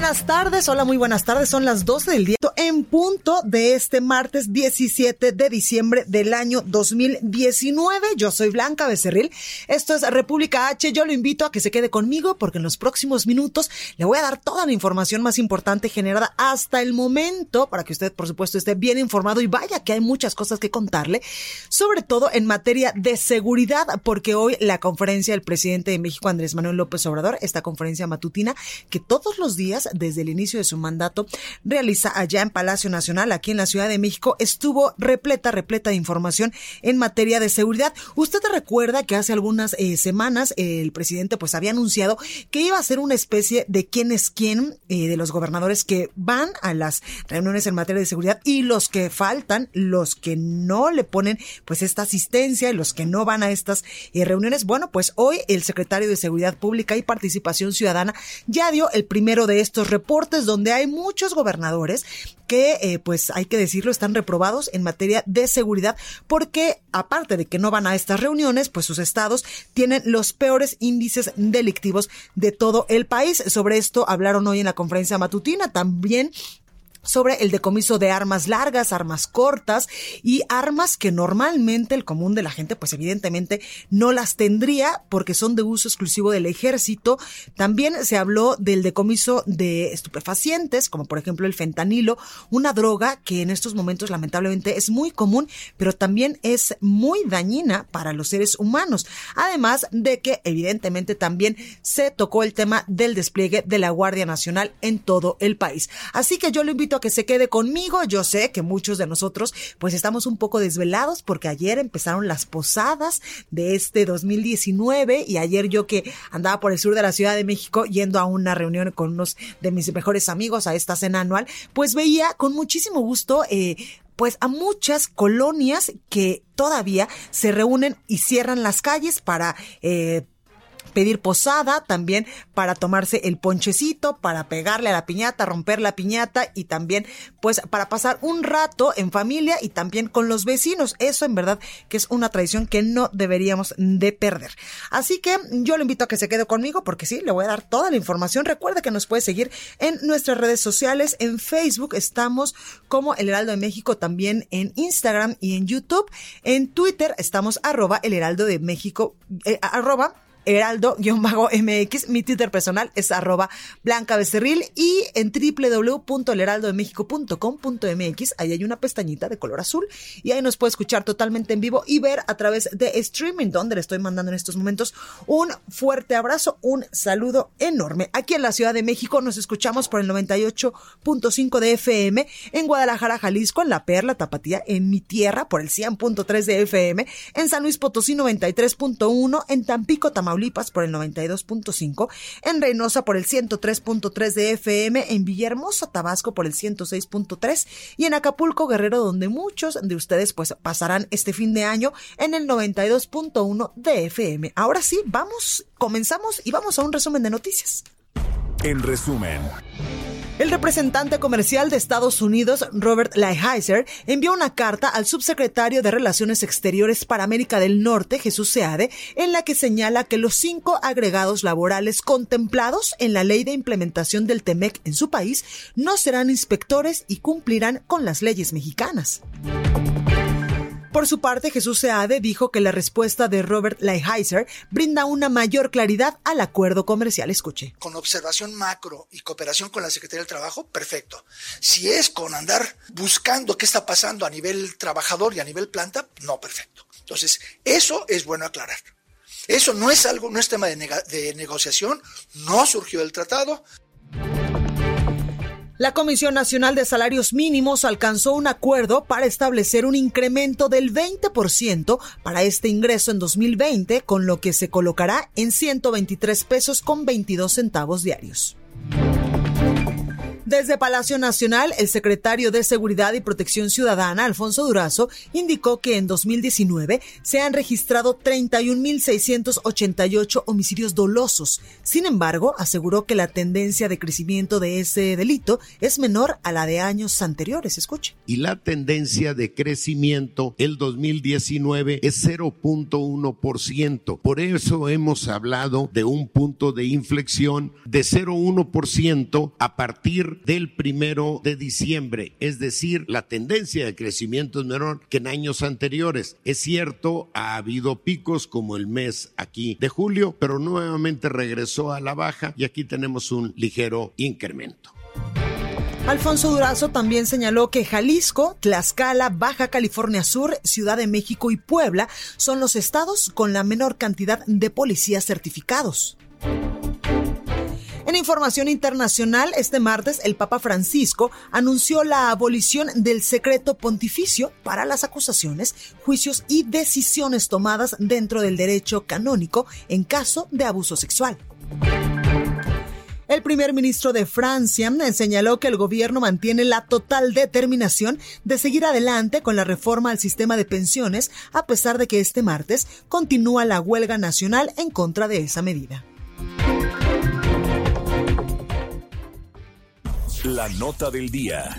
Buenas tardes, hola, muy buenas tardes. Son las 12 del día en punto de este martes 17 de diciembre del año 2019. Yo soy Blanca Becerril. Esto es República H. Yo lo invito a que se quede conmigo porque en los próximos minutos le voy a dar toda la información más importante generada hasta el momento para que usted, por supuesto, esté bien informado y vaya que hay muchas cosas que contarle, sobre todo en materia de seguridad, porque hoy la conferencia del presidente de México, Andrés Manuel López Obrador, esta conferencia matutina que todos los días desde el inicio de su mandato realiza allá en Palacio Nacional, aquí en la Ciudad de México, estuvo repleta, repleta de información en materia de seguridad. Usted recuerda que hace algunas eh, semanas el presidente pues había anunciado que iba a ser una especie de quién es quién eh, de los gobernadores que van a las reuniones en materia de seguridad y los que faltan, los que no le ponen pues esta asistencia y los que no van a estas eh, reuniones. Bueno, pues hoy el secretario de Seguridad Pública y Participación Ciudadana ya dio el primero de estos reportes donde hay muchos gobernadores que, eh, pues hay que decirlo, están reprobados en materia de seguridad porque aparte de que no van a estas reuniones, pues sus estados tienen los peores índices delictivos de todo el país. Sobre esto hablaron hoy en la conferencia matutina. También sobre el decomiso de armas largas, armas cortas y armas que normalmente el común de la gente pues evidentemente no las tendría porque son de uso exclusivo del ejército. También se habló del decomiso de estupefacientes como por ejemplo el fentanilo, una droga que en estos momentos lamentablemente es muy común pero también es muy dañina para los seres humanos. Además de que evidentemente también se tocó el tema del despliegue de la Guardia Nacional en todo el país. Así que yo lo invito a que se quede conmigo. Yo sé que muchos de nosotros pues estamos un poco desvelados porque ayer empezaron las posadas de este 2019 y ayer yo que andaba por el sur de la Ciudad de México yendo a una reunión con unos de mis mejores amigos a esta cena anual, pues veía con muchísimo gusto eh, pues a muchas colonias que todavía se reúnen y cierran las calles para eh, pedir posada, también para tomarse el ponchecito, para pegarle a la piñata, romper la piñata y también pues para pasar un rato en familia y también con los vecinos. Eso en verdad que es una tradición que no deberíamos de perder. Así que yo le invito a que se quede conmigo porque sí, le voy a dar toda la información. Recuerde que nos puede seguir en nuestras redes sociales. En Facebook estamos como El Heraldo de México, también en Instagram y en YouTube. En Twitter estamos arroba El Heraldo de México, eh, arroba heraldo-mx. Mi Twitter personal es arroba blanca becerril y en www.elheraldodemexico.com.mx ahí hay una pestañita de color azul y ahí nos puede escuchar totalmente en vivo y ver a través de streaming donde le estoy mandando en estos momentos un fuerte abrazo, un saludo enorme. Aquí en la Ciudad de México nos escuchamos por el 98.5 de FM, en Guadalajara, Jalisco, en La Perla, Tapatía, en mi tierra por el 100.3 de FM, en San Luis Potosí 93.1, en Tampico, Tamaulipas Tamaulipas por el 92.5, en Reynosa por el 103.3 de FM, en Villahermosa, Tabasco por el 106.3 y en Acapulco, Guerrero, donde muchos de ustedes pues pasarán este fin de año en el 92.1 de FM. Ahora sí, vamos, comenzamos y vamos a un resumen de noticias. En resumen. El representante comercial de Estados Unidos, Robert Lighthizer, envió una carta al subsecretario de Relaciones Exteriores para América del Norte, Jesús Seade, en la que señala que los cinco agregados laborales contemplados en la ley de implementación del TEMEC en su país no serán inspectores y cumplirán con las leyes mexicanas. Por su parte, Jesús Seade dijo que la respuesta de Robert Lighthizer brinda una mayor claridad al acuerdo comercial. Escuche. Con observación macro y cooperación con la Secretaría del Trabajo, perfecto. Si es con andar buscando qué está pasando a nivel trabajador y a nivel planta, no, perfecto. Entonces, eso es bueno aclarar. Eso no es algo, no es tema de, de negociación, no surgió del tratado, la Comisión Nacional de Salarios Mínimos alcanzó un acuerdo para establecer un incremento del 20% para este ingreso en 2020, con lo que se colocará en 123 pesos con 22 centavos diarios. Desde Palacio Nacional, el secretario de Seguridad y Protección Ciudadana, Alfonso Durazo, indicó que en 2019 se han registrado 31.688 homicidios dolosos. Sin embargo, aseguró que la tendencia de crecimiento de ese delito es menor a la de años anteriores. Escuche. Y la tendencia de crecimiento el 2019 es 0.1%. Por eso hemos hablado de un punto de inflexión de 0.1% a partir del primero de diciembre, es decir, la tendencia de crecimiento es menor que en años anteriores. Es cierto, ha habido picos como el mes aquí de julio, pero nuevamente regresó a la baja y aquí tenemos un ligero incremento. Alfonso Durazo también señaló que Jalisco, Tlaxcala, Baja California Sur, Ciudad de México y Puebla son los estados con la menor cantidad de policías certificados. En información internacional, este martes el Papa Francisco anunció la abolición del secreto pontificio para las acusaciones, juicios y decisiones tomadas dentro del derecho canónico en caso de abuso sexual. El primer ministro de Francia señaló que el gobierno mantiene la total determinación de seguir adelante con la reforma al sistema de pensiones, a pesar de que este martes continúa la huelga nacional en contra de esa medida. La nota del día.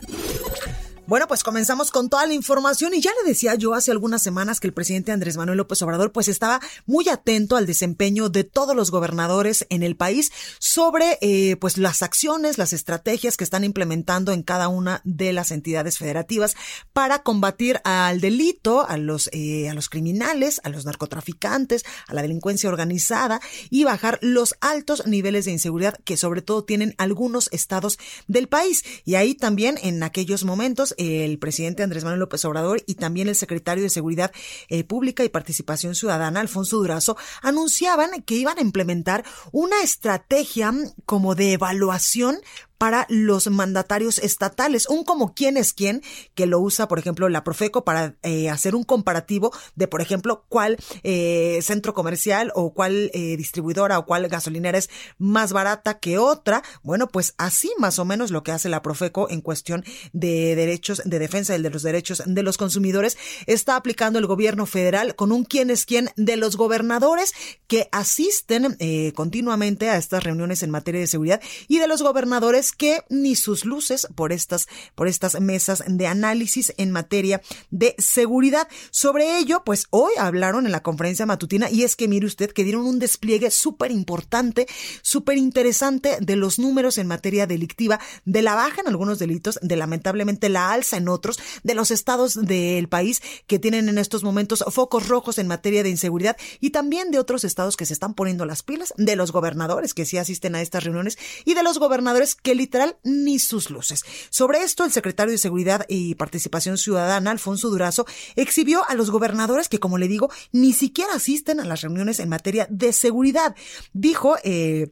Bueno, pues comenzamos con toda la información y ya le decía yo hace algunas semanas que el presidente Andrés Manuel López Obrador pues estaba muy atento al desempeño de todos los gobernadores en el país sobre eh, pues las acciones, las estrategias que están implementando en cada una de las entidades federativas para combatir al delito, a los eh, a los criminales, a los narcotraficantes, a la delincuencia organizada y bajar los altos niveles de inseguridad que sobre todo tienen algunos estados del país. Y ahí también en aquellos momentos el presidente Andrés Manuel López Obrador y también el secretario de Seguridad eh, Pública y Participación Ciudadana, Alfonso Durazo, anunciaban que iban a implementar una estrategia como de evaluación para los mandatarios estatales, un como quién es quién, que lo usa, por ejemplo, la Profeco para eh, hacer un comparativo de, por ejemplo, cuál eh, centro comercial o cuál eh, distribuidora o cuál gasolinera es más barata que otra. Bueno, pues así más o menos lo que hace la Profeco en cuestión de derechos, de defensa de los derechos de los consumidores, está aplicando el gobierno federal con un quién es quién de los gobernadores que asisten continuamente a estas reuniones en materia de seguridad y de los gobernadores que ni sus luces por estas, por estas mesas de análisis en materia de seguridad. Sobre ello, pues hoy hablaron en la conferencia matutina y es que mire usted que dieron un despliegue súper importante, súper interesante de los números en materia delictiva, de la baja en algunos delitos, de lamentablemente la alza en otros, de los estados del país que tienen en estos momentos focos rojos en materia de inseguridad y también de otros estados que se están poniendo las pilas, de los gobernadores que sí asisten a estas reuniones y de los gobernadores que literal ni sus luces. Sobre esto, el secretario de Seguridad y Participación Ciudadana, Alfonso Durazo, exhibió a los gobernadores que, como le digo, ni siquiera asisten a las reuniones en materia de seguridad. Dijo, eh,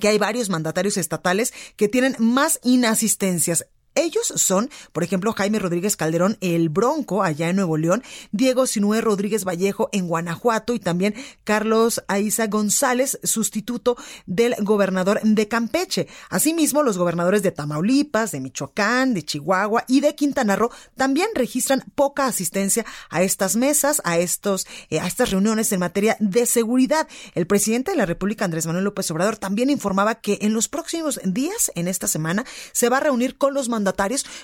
que hay varios mandatarios estatales que tienen más inasistencias. Ellos son, por ejemplo, Jaime Rodríguez Calderón, el Bronco, allá en Nuevo León, Diego Sinué Rodríguez Vallejo en Guanajuato y también Carlos Aiza González, sustituto del gobernador de Campeche. Asimismo, los gobernadores de Tamaulipas, de Michoacán, de Chihuahua y de Quintana Roo también registran poca asistencia a estas mesas, a estos, eh, a estas reuniones en materia de seguridad. El presidente de la República, Andrés Manuel López Obrador, también informaba que en los próximos días, en esta semana, se va a reunir con los mandatarios,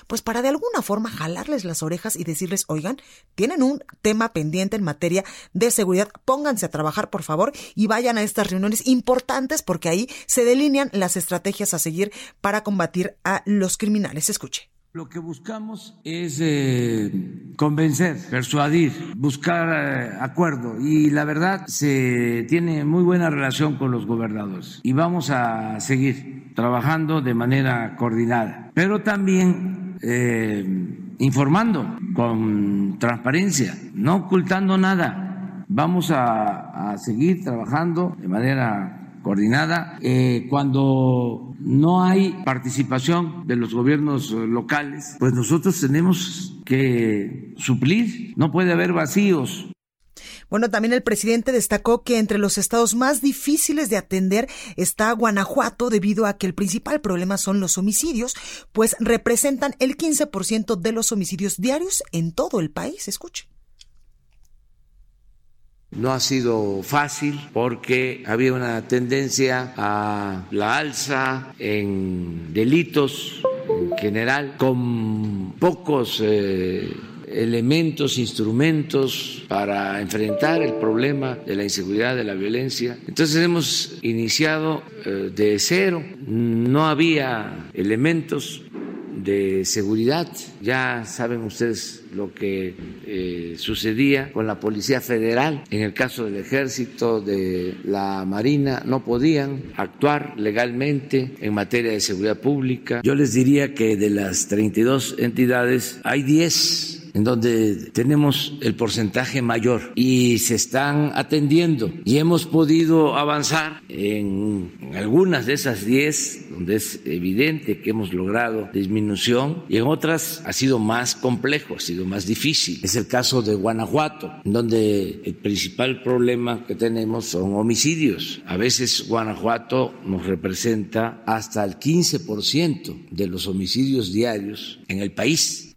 pues para de alguna forma jalarles las orejas y decirles, oigan, tienen un tema pendiente en materia de seguridad, pónganse a trabajar, por favor, y vayan a estas reuniones importantes porque ahí se delinean las estrategias a seguir para combatir a los criminales. Escuche. Lo que buscamos es eh, convencer, persuadir, buscar eh, acuerdo y la verdad se tiene muy buena relación con los gobernadores y vamos a seguir trabajando de manera coordinada, pero también eh, informando con transparencia, no ocultando nada. Vamos a, a seguir trabajando de manera coordinada. Eh, cuando no hay participación de los gobiernos locales, pues nosotros tenemos que suplir, no puede haber vacíos. Bueno, también el presidente destacó que entre los estados más difíciles de atender está Guanajuato debido a que el principal problema son los homicidios, pues representan el 15% de los homicidios diarios en todo el país. Escuche. No ha sido fácil porque había una tendencia a la alza en delitos en general, con pocos eh, elementos, instrumentos para enfrentar el problema de la inseguridad, de la violencia. Entonces hemos iniciado eh, de cero, no había elementos de seguridad. Ya saben ustedes lo que eh, sucedía con la Policía Federal. En el caso del Ejército, de la Marina, no podían actuar legalmente en materia de seguridad pública. Yo les diría que de las 32 entidades hay 10 en donde tenemos el porcentaje mayor y se están atendiendo y hemos podido avanzar en algunas de esas 10 donde es evidente que hemos logrado disminución y en otras ha sido más complejo, ha sido más difícil. Es el caso de Guanajuato, donde el principal problema que tenemos son homicidios. A veces Guanajuato nos representa hasta el 15% de los homicidios diarios en el país.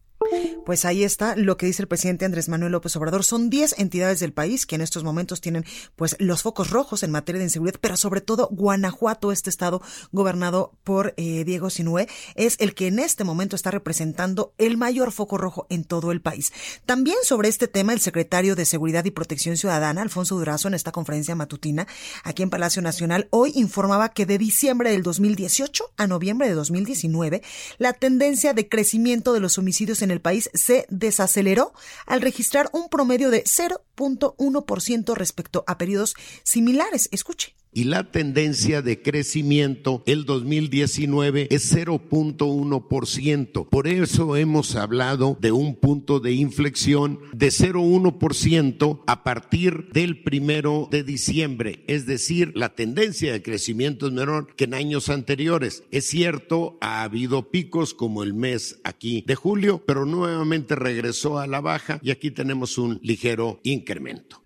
Pues ahí está lo que dice el presidente Andrés Manuel López Obrador. Son 10 entidades del país que en estos momentos tienen pues los focos rojos en materia de inseguridad, pero sobre todo Guanajuato, este estado gobernado por eh, Diego Sinué, es el que en este momento está representando el mayor foco rojo en todo el país. También sobre este tema, el secretario de Seguridad y Protección Ciudadana, Alfonso Durazo, en esta conferencia matutina aquí en Palacio Nacional, hoy informaba que de diciembre del 2018 a noviembre de 2019, la tendencia de crecimiento de los homicidios en el país se desaceleró al registrar un promedio de 0.1% respecto a periodos similares. Escuche y la tendencia de crecimiento el 2019 es 0.1%. Por eso hemos hablado de un punto de inflexión de 0.1% a partir del primero de diciembre. Es decir, la tendencia de crecimiento es menor que en años anteriores. Es cierto, ha habido picos como el mes aquí de julio, pero nuevamente regresó a la baja y aquí tenemos un ligero incremento.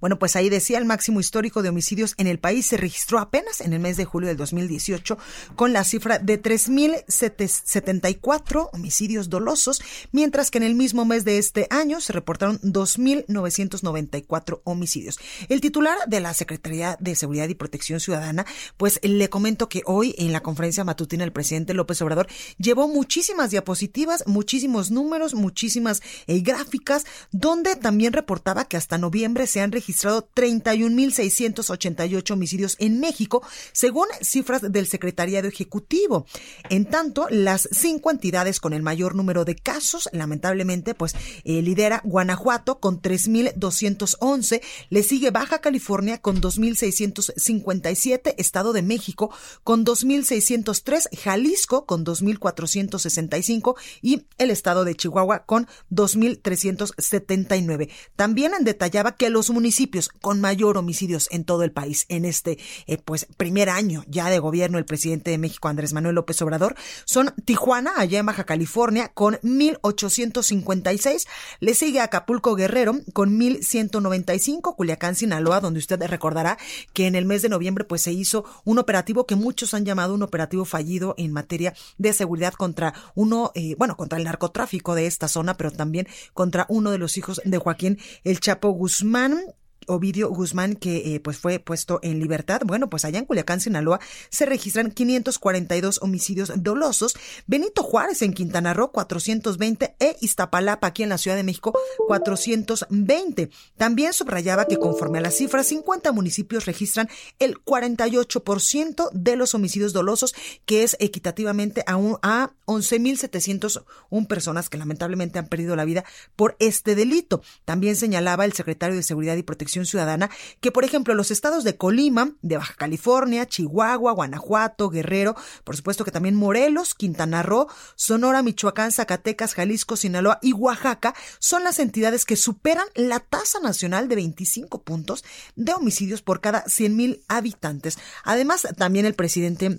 Bueno, pues ahí decía el máximo histórico de homicidios en el país se registró apenas en el mes de julio del 2018 con la cifra de 3.074 homicidios dolosos, mientras que en el mismo mes de este año se reportaron 2.994 homicidios. El titular de la Secretaría de Seguridad y Protección Ciudadana, pues le comento que hoy en la conferencia matutina el presidente López Obrador llevó muchísimas diapositivas, muchísimos números, muchísimas eh, gráficas, donde también reportaba que hasta noviembre se han registrado registrado 31.688 homicidios en México, según cifras del Secretariado Ejecutivo. En tanto, las cinco entidades con el mayor número de casos, lamentablemente, pues eh, lidera Guanajuato con 3.211, le sigue Baja California con 2.657, Estado de México con 2.603, Jalisco con 2.465 y el Estado de Chihuahua con 2.379. También detallaba que los municipios con mayor homicidios en todo el país. En este eh, pues primer año ya de gobierno el presidente de México Andrés Manuel López Obrador son Tijuana allá en Baja California con 1856 le sigue Acapulco Guerrero con 1195 Culiacán Sinaloa donde usted recordará que en el mes de noviembre pues se hizo un operativo que muchos han llamado un operativo fallido en materia de seguridad contra uno eh, bueno contra el narcotráfico de esta zona pero también contra uno de los hijos de Joaquín el Chapo Guzmán Ovidio Guzmán, que eh, pues fue puesto en libertad. Bueno, pues allá en Culiacán, Sinaloa, se registran 542 homicidios dolosos. Benito Juárez en Quintana Roo, 420 e Iztapalapa aquí en la Ciudad de México, 420. También subrayaba que conforme a las cifras, 50 municipios registran el 48% de los homicidios dolosos, que es equitativamente a, a 11.701 personas que lamentablemente han perdido la vida por este delito. También señalaba el secretario de Seguridad y Protección Ciudadana que, por ejemplo, los estados de Colima, de Baja California, Chihuahua, Guanajuato, Guerrero, por supuesto que también Morelos, Quintana Roo, Sonora, Michoacán, Zacatecas, Jalisco, Sinaloa y Oaxaca son las entidades que superan la tasa nacional de 25 puntos de homicidios por cada 100 mil habitantes. Además, también el presidente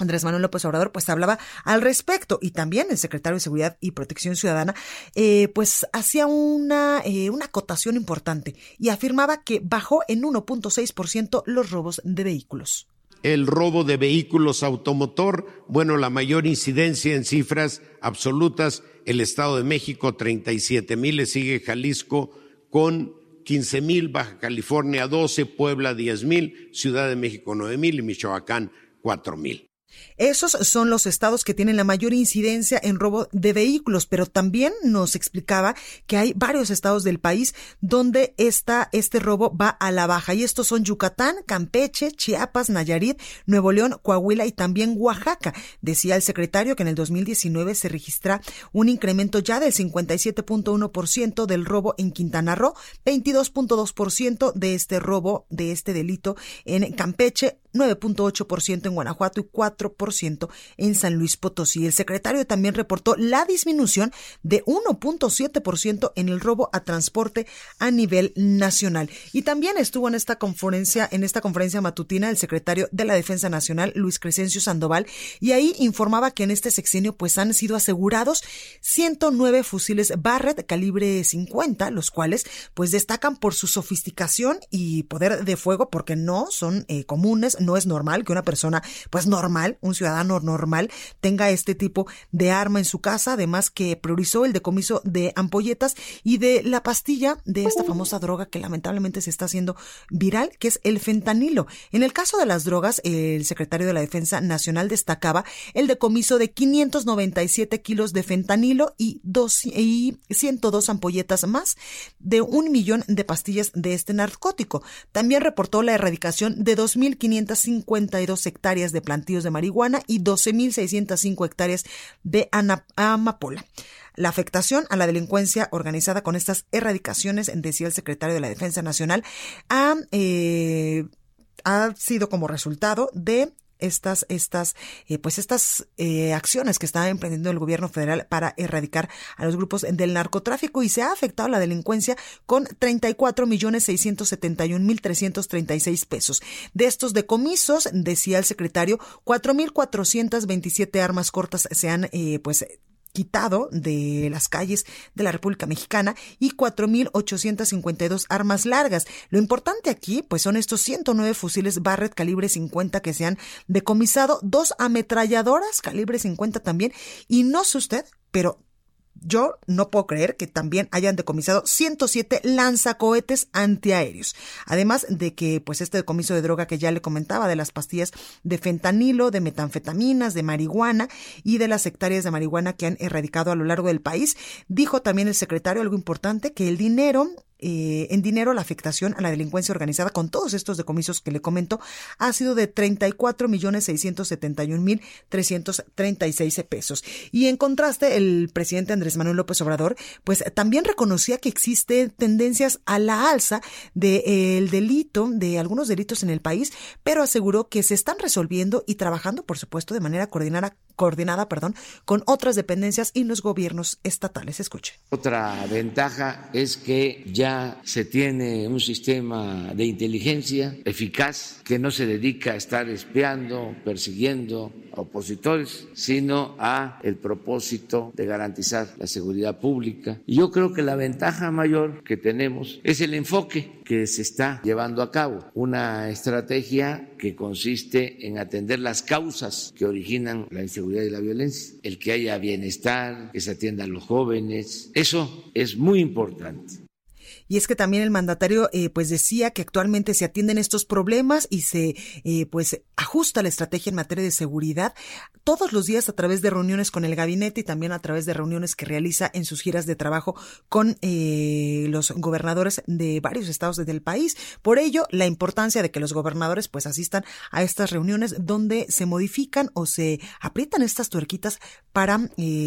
Andrés Manuel López Obrador pues hablaba al respecto y también el secretario de Seguridad y Protección Ciudadana eh, pues hacía una, eh, una acotación importante y afirmaba que bajó en 1.6% los robos de vehículos. El robo de vehículos automotor, bueno, la mayor incidencia en cifras absolutas, el Estado de México 37 mil, le sigue Jalisco con 15 mil, Baja California 12, Puebla 10 mil, Ciudad de México 9 mil y Michoacán 4 mil. Esos son los estados que tienen la mayor incidencia en robo de vehículos, pero también nos explicaba que hay varios estados del país donde esta, este robo va a la baja. Y estos son Yucatán, Campeche, Chiapas, Nayarit, Nuevo León, Coahuila y también Oaxaca. Decía el secretario que en el 2019 se registra un incremento ya del 57.1% del robo en Quintana Roo, 22.2% de este robo, de este delito en Campeche, 9.8% en Guanajuato y 4% en San Luis Potosí. El secretario también reportó la disminución de 1.7% en el robo a transporte a nivel nacional. Y también estuvo en esta conferencia, en esta conferencia matutina el secretario de la Defensa Nacional, Luis Crescencio Sandoval, y ahí informaba que en este sexenio pues han sido asegurados 109 fusiles Barrett calibre 50, los cuales pues destacan por su sofisticación y poder de fuego porque no son eh, comunes, no es normal que una persona, pues normal, un ciudadano normal, tenga este tipo de arma en su casa, además que priorizó el decomiso de ampolletas y de la pastilla de esta famosa droga que lamentablemente se está haciendo viral, que es el fentanilo. En el caso de las drogas, el secretario de la Defensa Nacional destacaba el decomiso de 597 kilos de fentanilo y, dos, y 102 ampolletas más de un millón de pastillas de este narcótico. También reportó la erradicación de 2.500 52 hectáreas de plantíos de marihuana y 12.605 hectáreas de amapola. La afectación a la delincuencia organizada con estas erradicaciones, decía el secretario de la Defensa Nacional, ha, eh, ha sido como resultado de estas, estas, eh, pues estas eh, acciones que está emprendiendo el gobierno federal para erradicar a los grupos del narcotráfico y se ha afectado la delincuencia con 34 millones 671 mil 336 pesos. De estos decomisos, decía el secretario, 4 mil 427 armas cortas se han, eh, pues, quitado de las calles de la República Mexicana y 4.852 armas largas. Lo importante aquí, pues son estos 109 fusiles Barrett calibre 50 que se han decomisado, dos ametralladoras calibre 50 también, y no sé usted, pero yo no puedo creer que también hayan decomisado 107 lanzacohetes antiaéreos. Además de que, pues, este decomiso de droga que ya le comentaba, de las pastillas de fentanilo, de metanfetaminas, de marihuana y de las hectáreas de marihuana que han erradicado a lo largo del país, dijo también el secretario algo importante, que el dinero eh, en dinero la afectación a la delincuencia organizada con todos estos decomisos que le comento ha sido de 34 millones 671 mil 336 pesos. Y en contraste, el presidente Andrés Manuel López Obrador, pues también reconocía que existen tendencias a la alza del de, delito, de algunos delitos en el país, pero aseguró que se están resolviendo y trabajando, por supuesto, de manera coordinada, coordinada perdón, con otras dependencias y los gobiernos estatales. Escuche. Otra ventaja es que ya se tiene un sistema de inteligencia eficaz que no se dedica a estar espiando, persiguiendo opositores, sino a el propósito de garantizar la seguridad pública. Y yo creo que la ventaja mayor que tenemos es el enfoque que se está llevando a cabo, una estrategia que consiste en atender las causas que originan la inseguridad y la violencia, el que haya bienestar, que se atienda a los jóvenes, eso es muy importante Y es que también el mandatario eh, pues decía que actualmente se atienden estos problemas y se eh, pues ajusta la estrategia en materia de seguridad todos los días a través de reuniones con el gabinete y también a través de reuniones que realiza en sus giras de trabajo con eh, los gobernadores de varios estados del país. Por ello, la importancia de que los gobernadores pues asistan a estas reuniones donde se modifican o se aprietan estas tuerquitas para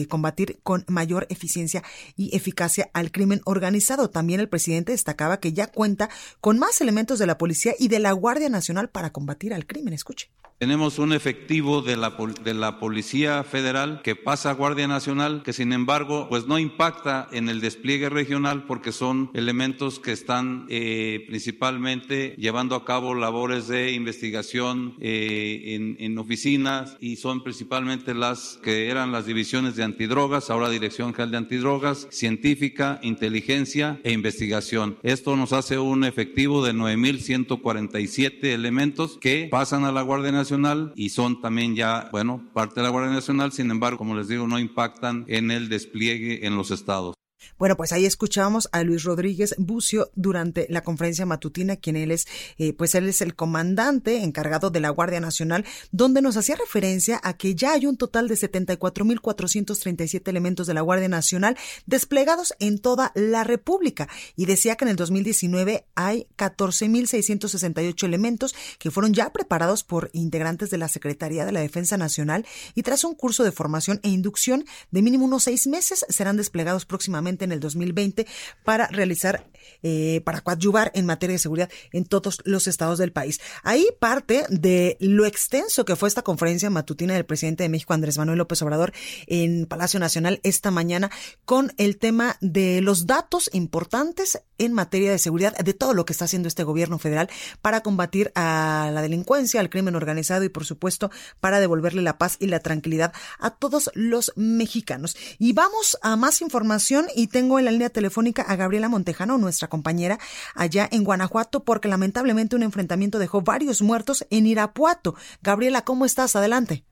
combatir con mayor eficiencia y eficacia al crimen organizado. También el presidente destacaba que ya cuenta con más elementos de la policía y de la Guardia Nacional para combatir al crimen. Escuche. Tenemos un efectivo de la, de la Policía Federal que pasa a Guardia Nacional, que sin embargo, pues no impacta en el despliegue regional porque son elementos que están eh, principalmente llevando a cabo labores de investigación eh, en, en oficinas y son principalmente las que eran las divisiones de antidrogas, ahora Dirección General de Antidrogas, científica, inteligencia e investigación. Esto nos hace un efectivo de 9.147 elementos que pasan a la Guardia Nacional y son también ya, bueno, parte de la Guardia Nacional, sin embargo, como les digo, no impactan en el despliegue en los estados. Bueno, pues ahí escuchamos a Luis Rodríguez Bucio durante la conferencia matutina, quien él es, eh, pues él es el comandante encargado de la Guardia Nacional, donde nos hacía referencia a que ya hay un total de 74.437 elementos de la Guardia Nacional desplegados en toda la República. Y decía que en el 2019 hay 14.668 elementos que fueron ya preparados por integrantes de la Secretaría de la Defensa Nacional y tras un curso de formación e inducción de mínimo unos seis meses serán desplegados próximamente en el 2020 para realizar, eh, para coadyuvar en materia de seguridad en todos los estados del país. Ahí parte de lo extenso que fue esta conferencia matutina del presidente de México, Andrés Manuel López Obrador, en Palacio Nacional esta mañana con el tema de los datos importantes en materia de seguridad de todo lo que está haciendo este gobierno federal para combatir a la delincuencia, al crimen organizado y por supuesto para devolverle la paz y la tranquilidad a todos los mexicanos. Y vamos a más información y tengo en la línea telefónica a Gabriela Montejano, nuestra compañera allá en Guanajuato, porque lamentablemente un enfrentamiento dejó varios muertos en Irapuato. Gabriela, ¿cómo estás? Adelante.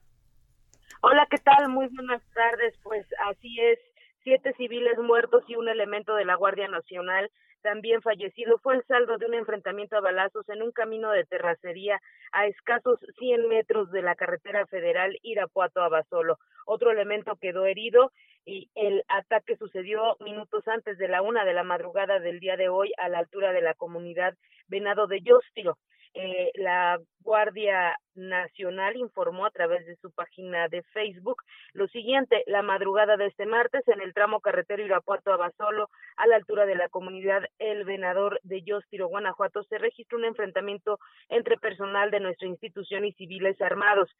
Hola, ¿qué tal? Muy buenas tardes. Pues así es, siete civiles muertos y un elemento de la Guardia Nacional también fallecido fue el saldo de un enfrentamiento a balazos en un camino de terracería a escasos 100 metros de la carretera federal Irapuato a Basolo. Otro elemento quedó herido y el ataque sucedió minutos antes de la una de la madrugada del día de hoy a la altura de la comunidad Venado de Yostio. Eh, la Guardia Nacional informó a través de su página de Facebook lo siguiente, la madrugada de este martes en el tramo carretero Irapuato a Basolo, a la altura de la comunidad El Venador de Yostiro, Guanajuato, se registró un enfrentamiento entre personal de nuestra institución y civiles armados.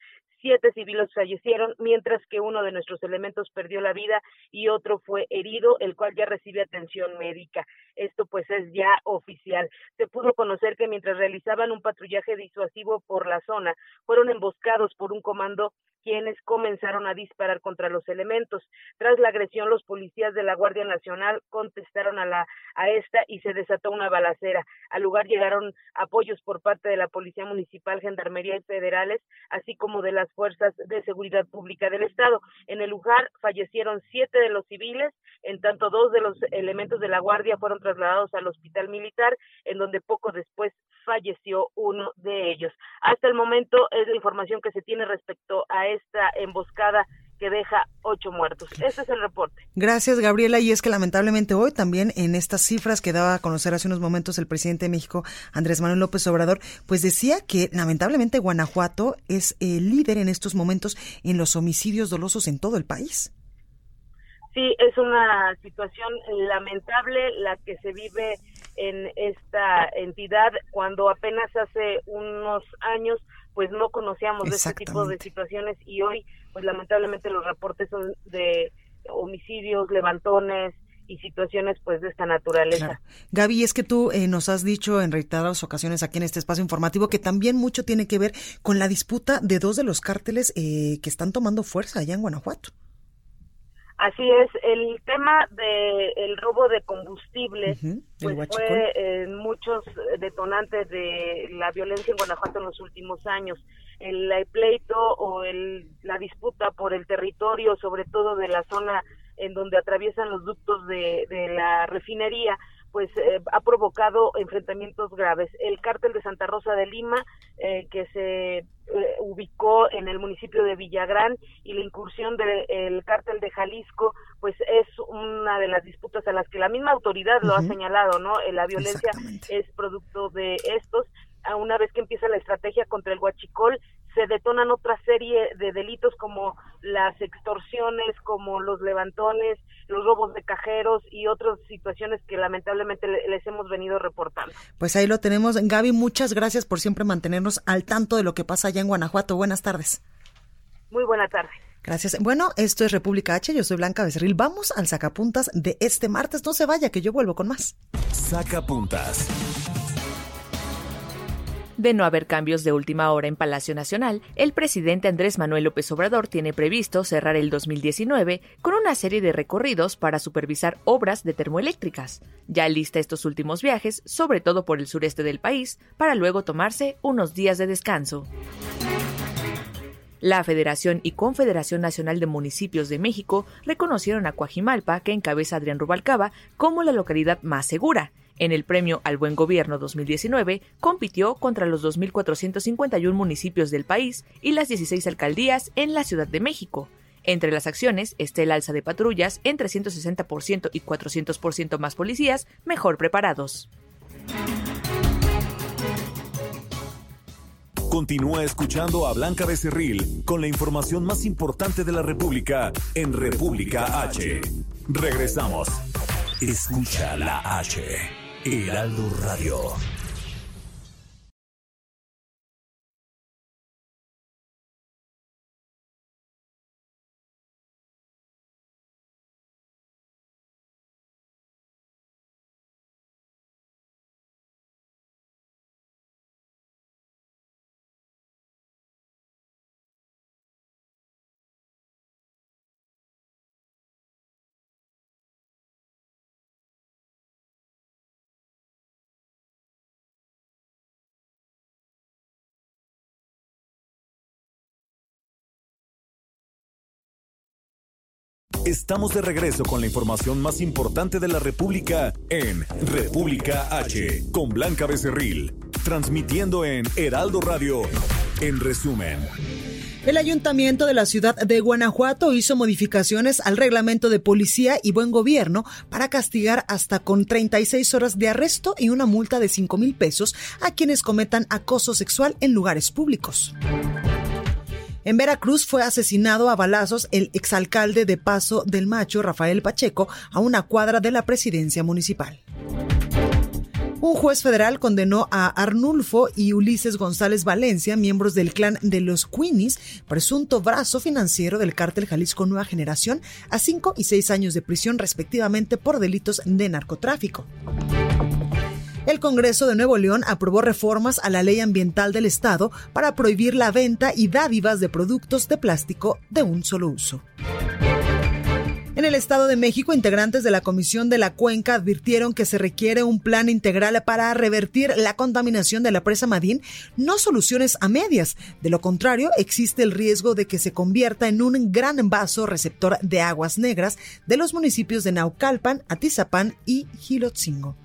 Siete civiles fallecieron, mientras que uno de nuestros elementos perdió la vida y otro fue herido, el cual ya recibe atención médica. Esto pues es ya oficial. Se pudo conocer que mientras realizaban un patrullaje disuasivo por la zona, fueron emboscados por un comando quienes comenzaron a disparar contra los elementos. Tras la agresión, los policías de la Guardia Nacional contestaron a la a esta y se desató una balacera. Al lugar llegaron apoyos por parte de la Policía Municipal, Gendarmería y federales, así como de las fuerzas de seguridad pública del estado. En el lugar fallecieron siete de los civiles, en tanto dos de los elementos de la Guardia fueron trasladados al hospital militar, en donde poco después falleció uno de ellos. Hasta el momento es la información que se tiene respecto a esta emboscada que deja ocho muertos. Ese es el reporte. Gracias, Gabriela. Y es que lamentablemente hoy también en estas cifras que daba a conocer hace unos momentos el presidente de México, Andrés Manuel López Obrador, pues decía que lamentablemente Guanajuato es el líder en estos momentos en los homicidios dolosos en todo el país. Sí, es una situación lamentable la que se vive en esta entidad cuando apenas hace unos años pues no conocíamos de este tipo de situaciones y hoy pues lamentablemente los reportes son de homicidios, levantones y situaciones pues de esta naturaleza. Gaby, es que tú eh, nos has dicho en reiteradas ocasiones aquí en este espacio informativo que también mucho tiene que ver con la disputa de dos de los cárteles eh, que están tomando fuerza allá en Guanajuato. Así es, el tema del el robo de combustible pues fue eh, muchos detonantes de la violencia en Guanajuato en los últimos años. El, pleito o el, la disputa por el territorio, sobre todo de la zona en donde atraviesan los ductos de, de la refinería, pues eh, ha provocado enfrentamientos graves. El cártel de Santa Rosa de Lima, eh, que se eh, ubicó en el municipio de Villagrán, y la incursión del cártel de Jalisco, pues es una de las disputas a las que la misma autoridad lo ha señalado, ¿no? La violencia es producto de estos una vez que empieza la estrategia contra el huachicol, se detonan otra serie de delitos como las extorsiones, como los levantones, los robos de cajeros y otras situaciones que lamentablemente les hemos venido reportando. Pues ahí lo tenemos. Gaby, muchas gracias por siempre mantenernos al tanto de lo que pasa allá en Guanajuato. Buenas tardes. Muy buena tarde. Gracias. Bueno, esto es República H. Yo soy Blanca Becerril. Vamos al sacapuntas de este martes. No se vaya, que yo vuelvo con más. Sacapuntas. De no haber cambios de última hora en Palacio Nacional, el presidente Andrés Manuel López Obrador tiene previsto cerrar el 2019 con una serie de recorridos para supervisar obras de termoeléctricas. Ya lista estos últimos viajes, sobre todo por el sureste del país, para luego tomarse unos días de descanso. La Federación y Confederación Nacional de Municipios de México reconocieron a Coajimalpa, que encabeza Adrián Rubalcaba, como la localidad más segura en el Premio al Buen Gobierno 2019 compitió contra los 2.451 municipios del país y las 16 alcaldías en la Ciudad de México. Entre las acciones está el alza de patrullas en 360% y 400% más policías mejor preparados. Continúa escuchando a Blanca Becerril con la información más importante de la República en República H. Regresamos. Escucha la H. Heraldo Radio. Estamos de regreso con la información más importante de la República en República H, con Blanca Becerril, transmitiendo en Heraldo Radio. En resumen. El ayuntamiento de la ciudad de Guanajuato hizo modificaciones al reglamento de policía y buen gobierno para castigar hasta con 36 horas de arresto y una multa de 5 mil pesos a quienes cometan acoso sexual en lugares públicos. En Veracruz fue asesinado a balazos el exalcalde de Paso del Macho, Rafael Pacheco, a una cuadra de la presidencia municipal. Un juez federal condenó a Arnulfo y Ulises González Valencia, miembros del clan de los Queenies, presunto brazo financiero del cártel Jalisco Nueva Generación, a cinco y seis años de prisión respectivamente por delitos de narcotráfico el Congreso de Nuevo León aprobó reformas a la ley ambiental del Estado para prohibir la venta y dádivas de productos de plástico de un solo uso. En el Estado de México, integrantes de la Comisión de la Cuenca advirtieron que se requiere un plan integral para revertir la contaminación de la presa Madín, no soluciones a medias. De lo contrario, existe el riesgo de que se convierta en un gran vaso receptor de aguas negras de los municipios de Naucalpan, Atizapán y Gilotzingo.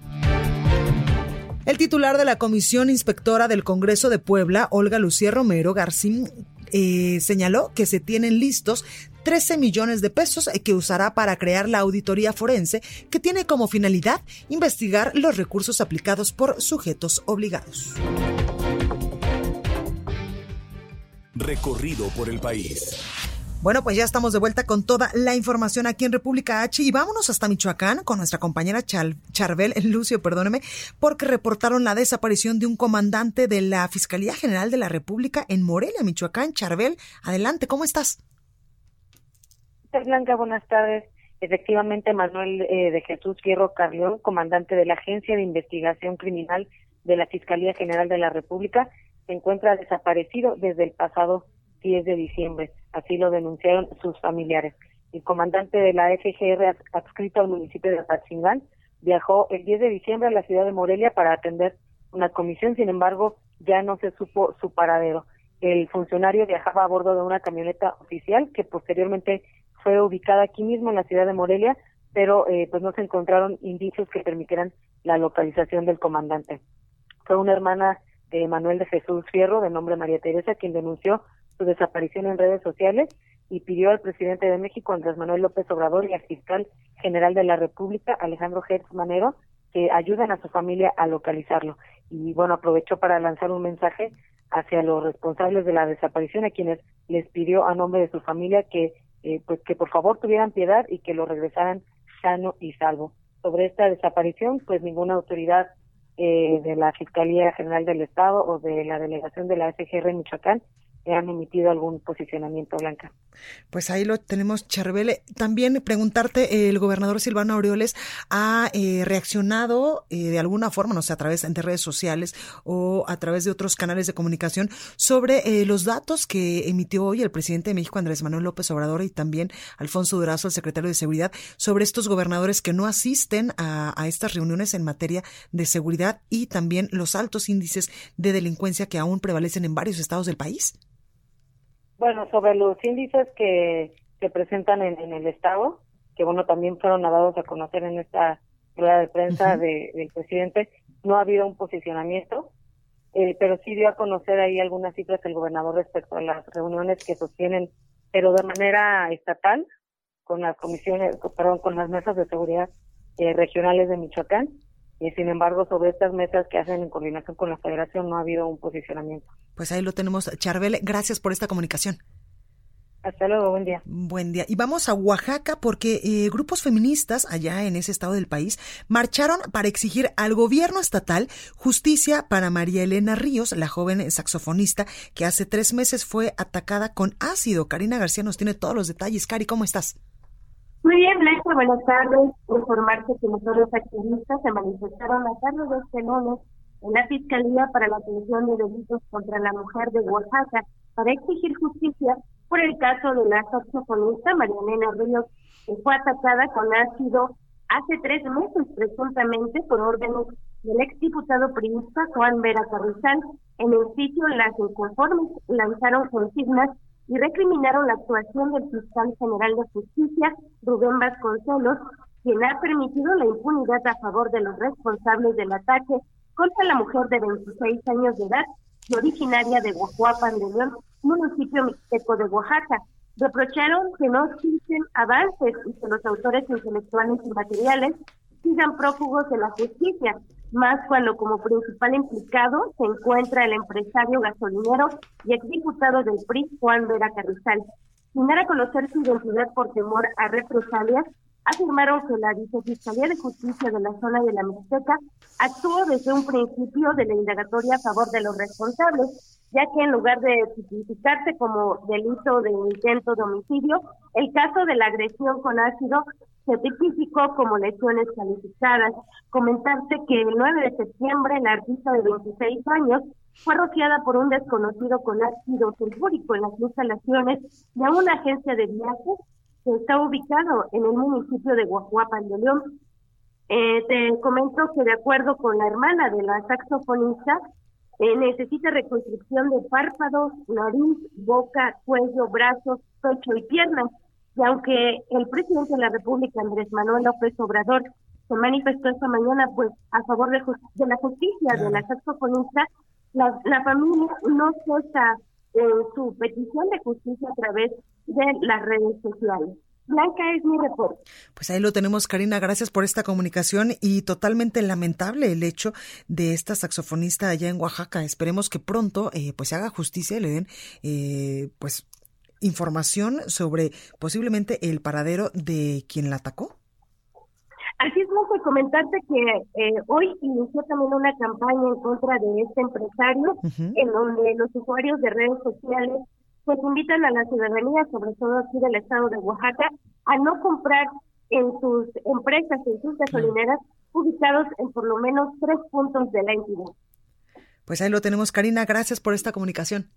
El titular de la Comisión Inspectora del Congreso de Puebla, Olga Lucía Romero Garcín, eh, señaló que se tienen listos 13 millones de pesos que usará para crear la auditoría forense que tiene como finalidad investigar los recursos aplicados por sujetos obligados. Recorrido por el país. Bueno, pues ya estamos de vuelta con toda la información aquí en República H y vámonos hasta Michoacán con nuestra compañera Charbel, Lucio, perdóneme, porque reportaron la desaparición de un comandante de la Fiscalía General de la República en Morelia, Michoacán. Charbel, adelante, ¿cómo estás? Buenas tardes. Efectivamente, Manuel eh, de Jesús Fierro Carrión, comandante de la Agencia de Investigación Criminal de la Fiscalía General de la República, se encuentra desaparecido desde el pasado 10 de diciembre. Así lo denunciaron sus familiares. El comandante de la FGR adscrito al municipio de Apatzingán viajó el 10 de diciembre a la ciudad de Morelia para atender una comisión, sin embargo, ya no se supo su paradero. El funcionario viajaba a bordo de una camioneta oficial que posteriormente fue ubicada aquí mismo en la ciudad de Morelia, pero eh, pues no se encontraron indicios que permitieran la localización del comandante. Fue una hermana de Manuel de Jesús Fierro, de nombre María Teresa, quien denunció su desaparición en redes sociales y pidió al presidente de México, Andrés Manuel López Obrador, y al fiscal general de la República, Alejandro Gertz Manero, que ayuden a su familia a localizarlo. Y bueno, aprovechó para lanzar un mensaje hacia los responsables de la desaparición, a quienes les pidió a nombre de su familia que eh, pues que por favor tuvieran piedad y que lo regresaran sano y salvo. Sobre esta desaparición, pues ninguna autoridad eh, de la Fiscalía General del Estado o de la delegación de la SGR en Michoacán han emitido algún posicionamiento blanca. Pues ahí lo tenemos, Charbele. También preguntarte, el gobernador Silvano Aureoles ha eh, reaccionado eh, de alguna forma, no sé, a través de redes sociales o a través de otros canales de comunicación sobre eh, los datos que emitió hoy el presidente de México, Andrés Manuel López Obrador, y también Alfonso Durazo, el secretario de Seguridad, sobre estos gobernadores que no asisten a estas reuniones en materia de seguridad y también los altos índices de delincuencia que aún prevalecen en varios estados del país. Bueno, sobre los índices que se presentan en, el Estado, que bueno, también fueron dados a conocer en esta rueda de prensa del presidente, no ha habido un posicionamiento, eh, pero sí dio a conocer ahí algunas cifras el gobernador respecto a las reuniones que sostienen, pero de manera estatal, con las comisiones, perdón, con las mesas de seguridad eh, regionales de Michoacán, y sin embargo sobre estas mesas que hacen en coordinación con la federación no ha habido un posicionamiento. Pues ahí lo tenemos, Charbel, gracias por esta comunicación. Hasta luego, buen día. Buen día. Y vamos a Oaxaca porque eh, grupos feministas allá en ese estado del país marcharon para exigir al gobierno estatal justicia para María Elena Ríos, la joven saxofonista que hace tres meses fue atacada con ácido. Karina García nos tiene todos los detalles. Cari, ¿cómo estás? Muy bien, Blanca, buenas tardes. Informarse que los activistas se manifestaron la tarde de este lunes en la Fiscalía para la Atención de Delitos contra la Mujer de Oaxaca para exigir justicia por el caso de la saxofonista Marianela Ríos, que fue atacada con ácido hace tres meses presuntamente por órdenes del exdiputado priista Juan Vera Carrizal en el sitio Las Inconformes lanzaron consignas y recriminaron la actuación del fiscal general de justicia, Rubén Vasconcelos, quien ha permitido la impunidad a favor de los responsables del ataque contra la mujer de 26 años de edad y originaria de Guajuapan de León, municipio mixteco de Oaxaca. Reprocharon que no existen avances y que los autores intelectuales y materiales sigan prófugos de la justicia, más cuando como principal implicado se encuentra el empresario gasolinero y exdiputado del PRI, Juan Vera Carrizal. Sin dar a conocer su identidad por temor a represalias, afirmaron que la Vicefiscalía de Justicia de la zona de la Mixteca actuó desde un principio de la indagatoria a favor de los responsables, ya que en lugar de tipificarse como delito de intento de homicidio, el caso de la agresión con ácido se tipificó como lesiones calificadas. Comentarte que el 9 de septiembre la artista de 26 años fue rociada por un desconocido con ácido sulfúrico en las instalaciones de una agencia de viajes que está ubicado en el municipio de Guajuapan de León. Eh, te comento que de acuerdo con la hermana de la saxofonista, eh, necesita reconstrucción de párpados, nariz, boca, cuello, brazos, pecho y piernas y aunque el presidente de la República, Andrés Manuel López Obrador, se manifestó esta mañana pues a favor de, de la justicia de la saxofonista, la, la familia no cesa en su petición de justicia a través de las redes sociales. Blanca es mi reporte. Pues ahí lo tenemos, Karina. Gracias por esta comunicación y totalmente lamentable el hecho de esta saxofonista allá en Oaxaca. Esperemos que pronto eh, pues se haga justicia y le den eh, pues información sobre posiblemente el paradero de quien la atacó? Así es, que comentarte que eh, hoy inició también una campaña en contra de este empresario, en donde los usuarios de redes sociales pues invitan a la ciudadanía, sobre todo aquí del estado de Oaxaca, a no comprar en sus empresas, en sus gasolineras, ubicados en por lo menos tres puntos de la entidad. Pues ahí lo tenemos, Karina. Gracias por esta comunicación.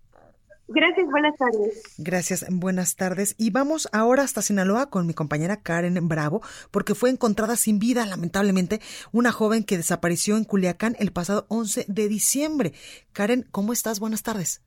Gracias, buenas tardes. Gracias, buenas tardes. Y vamos ahora hasta Sinaloa con mi compañera Karen Bravo, porque fue encontrada sin vida, lamentablemente, una joven que desapareció en Culiacán el pasado 11 de diciembre. Karen, ¿cómo estás? Buenas tardes.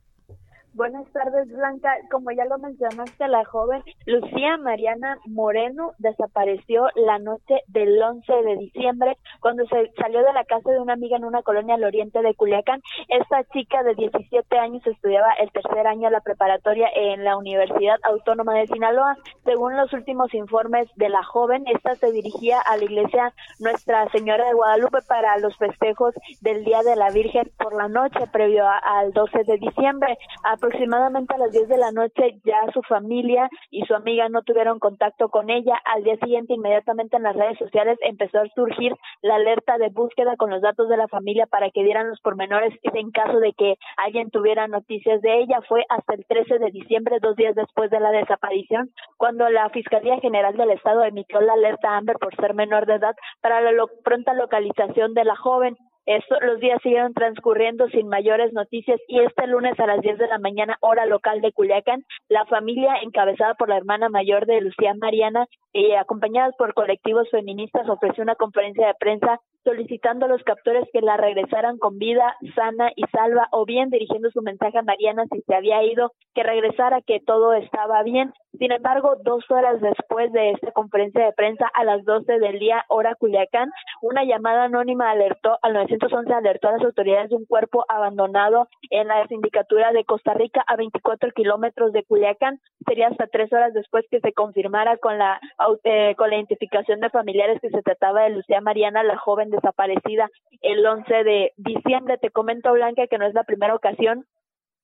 Buenas tardes, Blanca. Como ya lo mencionaste, la joven Lucía Mariana Moreno desapareció la noche del 11 de diciembre cuando se salió de la casa de una amiga en una colonia al oriente de Culiacán. Esta chica de 17 años estudiaba el tercer año de la preparatoria en la Universidad Autónoma de Sinaloa. Según los últimos informes de la joven, esta se dirigía a la iglesia Nuestra Señora de Guadalupe para los festejos del Día de la Virgen por la noche previo al 12 de diciembre aproximadamente a las 10 de la noche ya su familia y su amiga no tuvieron contacto con ella. Al día siguiente, inmediatamente en las redes sociales empezó a surgir la alerta de búsqueda con los datos de la familia para que dieran los pormenores en caso de que alguien tuviera noticias de ella. Fue hasta el 13 de diciembre, dos días después de la desaparición, cuando la Fiscalía General del Estado emitió la alerta Amber por ser menor de edad para la pronta localización de la joven. Esto, los días siguieron transcurriendo sin mayores noticias y este lunes a las 10 de la mañana, hora local de Culiacán, la familia encabezada por la hermana mayor de Lucía Mariana y acompañadas por colectivos feministas ofreció una conferencia de prensa solicitando a los captores que la regresaran con vida, sana y salva, o bien dirigiendo su mensaje a Mariana si se había ido, que regresara, que todo estaba bien. Sin embargo, dos horas después de esta conferencia de prensa, a las 12 del día, hora Culiacán, una llamada anónima alertó al 911 alertó a las autoridades de un cuerpo abandonado en la sindicatura de Costa Rica a 24 kilómetros de Culiacán. Sería hasta tres horas después que se confirmara con la eh, con la identificación de familiares que se trataba de Lucía Mariana, la joven desaparecida el 11 de diciembre. Te comento, Blanca, que no es la primera ocasión